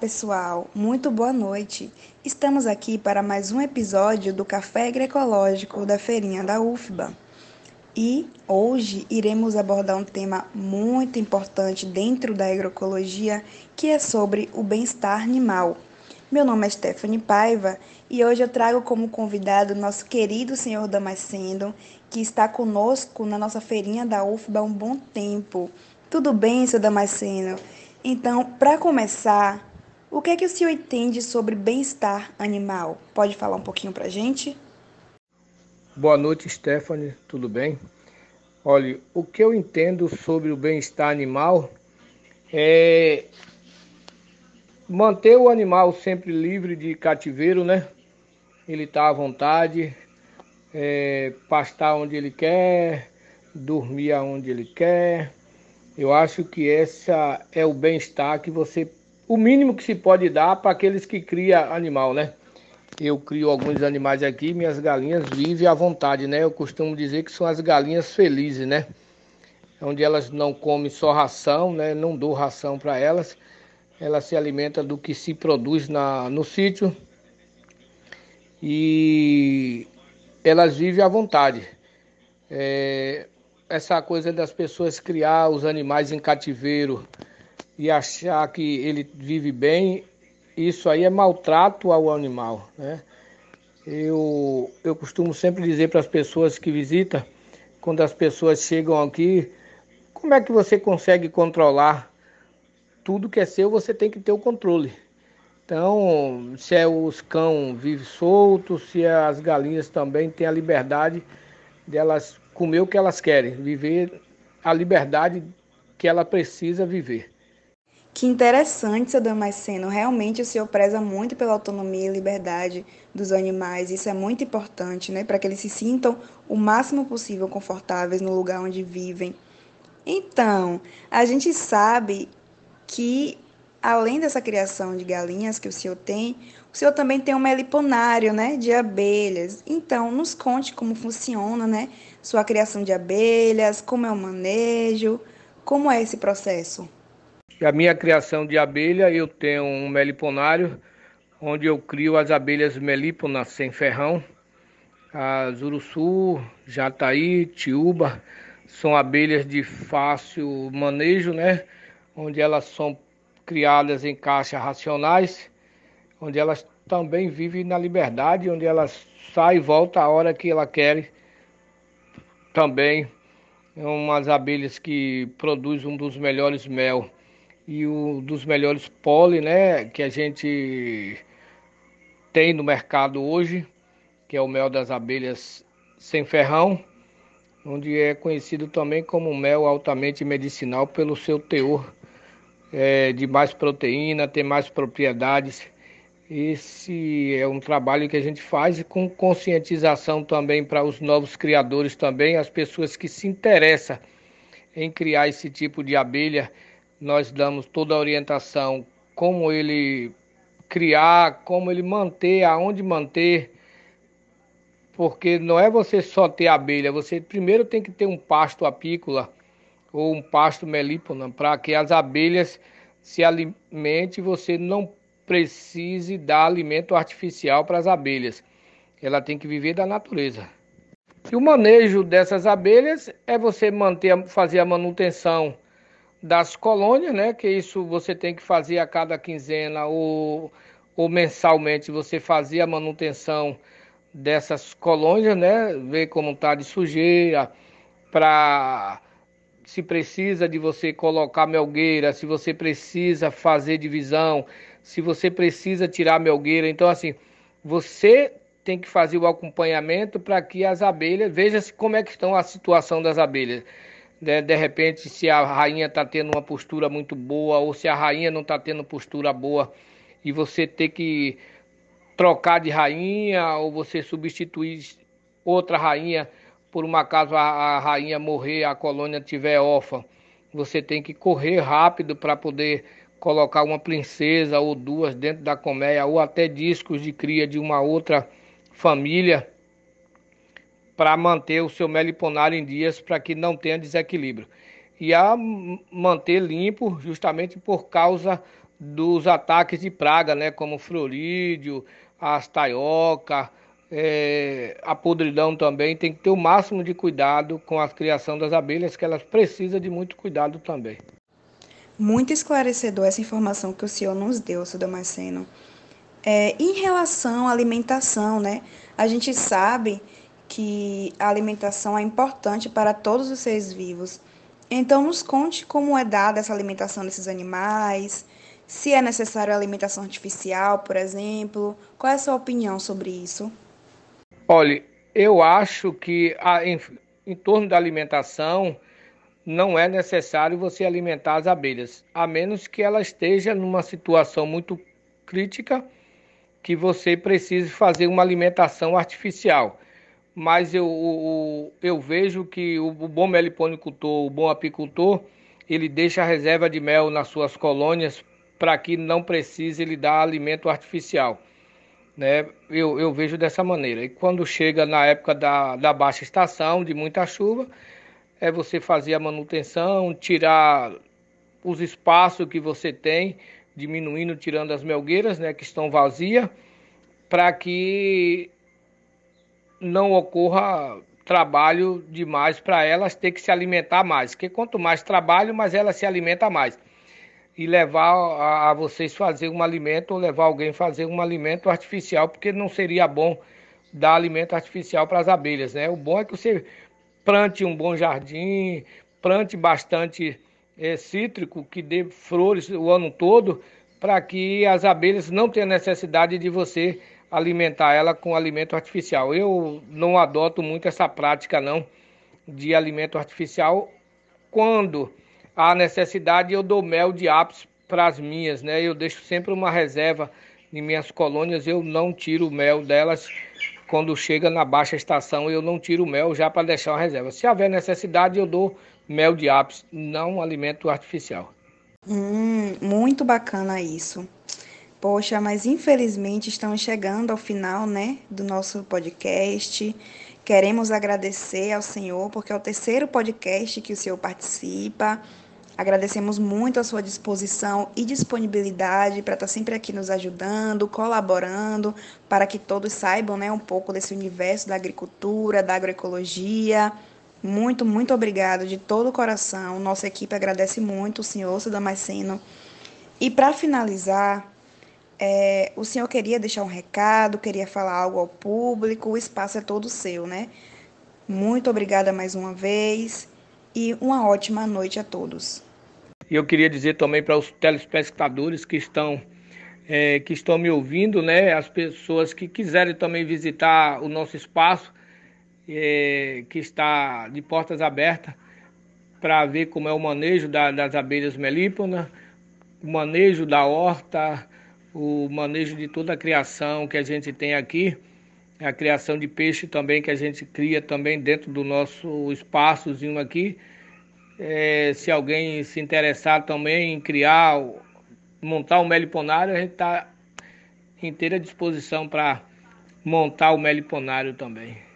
pessoal, muito boa noite. Estamos aqui para mais um episódio do Café Agroecológico da Feirinha da UFBA. E hoje iremos abordar um tema muito importante dentro da agroecologia, que é sobre o bem-estar animal. Meu nome é Stephanie Paiva e hoje eu trago como convidado nosso querido senhor Damasceno, que está conosco na nossa feirinha da UFBA há um bom tempo. Tudo bem, senhor Damasceno? Então, para começar, o que é que o senhor entende sobre bem-estar animal? Pode falar um pouquinho para a gente? Boa noite, Stephanie, tudo bem? Olha, o que eu entendo sobre o bem-estar animal é manter o animal sempre livre de cativeiro, né? Ele tá à vontade, é, pastar onde ele quer, dormir aonde ele quer, eu acho que essa é o bem-estar que você, o mínimo que se pode dar para aqueles que criam animal, né? Eu crio alguns animais aqui, minhas galinhas vivem à vontade, né? Eu costumo dizer que são as galinhas felizes, né? Onde elas não comem só ração, né? Não dou ração para elas. Elas se alimentam do que se produz na, no sítio. E elas vivem à vontade. É, essa coisa das pessoas criar os animais em cativeiro e achar que ele vive bem, isso aí é maltrato ao animal, né? Eu, eu costumo sempre dizer para as pessoas que visitam, quando as pessoas chegam aqui, como é que você consegue controlar tudo que é seu, você tem que ter o controle. Então, se é os cão vive solto, se é as galinhas também têm a liberdade delas comer o que elas querem, viver a liberdade que ela precisa viver. Que interessante, seu Damasceno. Realmente o senhor preza muito pela autonomia e liberdade dos animais. Isso é muito importante, né? Para que eles se sintam o máximo possível confortáveis no lugar onde vivem. Então, a gente sabe que, além dessa criação de galinhas que o senhor tem, o senhor também tem um meliponário, né, de abelhas. Então, nos conte como funciona, né, sua criação de abelhas, como é o manejo, como é esse processo? A minha criação de abelha, eu tenho um meliponário, onde eu crio as abelhas melíponas sem ferrão, as uruçu, jataí, tiúba, são abelhas de fácil manejo, né, onde elas são criadas em caixas racionais onde elas também vivem na liberdade, onde elas saem e voltam a hora que ela quer. Também umas abelhas que produzem um dos melhores mel e um dos melhores pólen, né, que a gente tem no mercado hoje, que é o mel das abelhas sem ferrão, onde é conhecido também como mel altamente medicinal pelo seu teor é, de mais proteína, tem mais propriedades esse é um trabalho que a gente faz com conscientização também para os novos criadores também, as pessoas que se interessam em criar esse tipo de abelha. Nós damos toda a orientação como ele criar, como ele manter, aonde manter, porque não é você só ter abelha, você primeiro tem que ter um pasto apícola ou um pasto melípona para que as abelhas se alimentem, você não precise dar alimento artificial para as abelhas. Ela tem que viver da natureza. E o manejo dessas abelhas é você manter, fazer a manutenção das colônias, né? Que isso você tem que fazer a cada quinzena ou, ou mensalmente você fazer a manutenção dessas colônias, né? Ver como está de sujeira, para se precisa de você colocar melgueira, se você precisa fazer divisão, se você precisa tirar melgueira. Então, assim, você tem que fazer o acompanhamento para que as abelhas, veja como é que estão a situação das abelhas. De, de repente, se a rainha está tendo uma postura muito boa ou se a rainha não está tendo postura boa e você ter que trocar de rainha ou você substituir outra rainha por um acaso a, a rainha morrer, a colônia tiver órfã, você tem que correr rápido para poder colocar uma princesa ou duas dentro da colmeia, ou até discos de cria de uma outra família, para manter o seu meliponário em dias, para que não tenha desequilíbrio. E a manter limpo, justamente por causa dos ataques de praga, né, como florídeo, as taioca, é, a podridão também. Tem que ter o máximo de cuidado com a criação das abelhas, que elas precisam de muito cuidado também. Muito esclarecedor essa informação que o senhor nos deu, seu Damasceno. É, em relação à alimentação, né? A gente sabe que a alimentação é importante para todos os seres vivos. Então, nos conte como é dada essa alimentação desses animais, se é necessário alimentação artificial, por exemplo. Qual é a sua opinião sobre isso? Olha, eu acho que a, em, em torno da alimentação não é necessário você alimentar as abelhas, a menos que ela esteja numa situação muito crítica que você precise fazer uma alimentação artificial. Mas eu, eu vejo que o bom meliponicultor, o bom apicultor, ele deixa a reserva de mel nas suas colônias para que não precise ele dar alimento artificial né? Eu, eu vejo dessa maneira. E quando chega na época da, da baixa estação, de muita chuva, é você fazer a manutenção, tirar os espaços que você tem, diminuindo, tirando as melgueiras, né, que estão vazias, para que não ocorra trabalho demais para elas ter que se alimentar mais. Porque quanto mais trabalho, mais ela se alimenta mais e levar a, a, vocês fazer um alimento ou levar alguém fazer um alimento artificial, porque não seria bom dar alimento artificial para as abelhas, né? O bom é que você plante um bom jardim, plante bastante é, cítrico, que dê flores o ano todo, para que as abelhas não tenham necessidade de você alimentar ela com alimento artificial. Eu não adoto muito essa prática não de alimento artificial quando a necessidade, eu dou mel de apis para as minhas, né? Eu deixo sempre uma reserva em minhas colônias, eu não tiro o mel delas quando chega na baixa estação, eu não tiro o mel já para deixar uma reserva. Se houver necessidade, eu dou mel de apis, não alimento artificial. Hum, muito bacana isso. Poxa, mas infelizmente estamos chegando ao final, né, do nosso podcast. Queremos agradecer ao Senhor, porque é o terceiro podcast que o Senhor participa. Agradecemos muito a sua disposição e disponibilidade para estar sempre aqui nos ajudando, colaborando, para que todos saibam né, um pouco desse universo da agricultura, da agroecologia. Muito, muito obrigado de todo o coração. Nossa equipe agradece muito o senhor, seu Damasceno. E para finalizar, é, o senhor queria deixar um recado, queria falar algo ao público, o espaço é todo seu, né? Muito obrigada mais uma vez e uma ótima noite a todos. E eu queria dizer também para os telespectadores que estão, é, que estão me ouvindo, né, as pessoas que quiserem também visitar o nosso espaço, é, que está de portas abertas, para ver como é o manejo da, das abelhas melíponas, o manejo da horta, o manejo de toda a criação que a gente tem aqui, a criação de peixe também que a gente cria também dentro do nosso espaçozinho aqui. É, se alguém se interessar também em criar, montar um meliponário, a gente está inteira disposição para montar o meliponário também.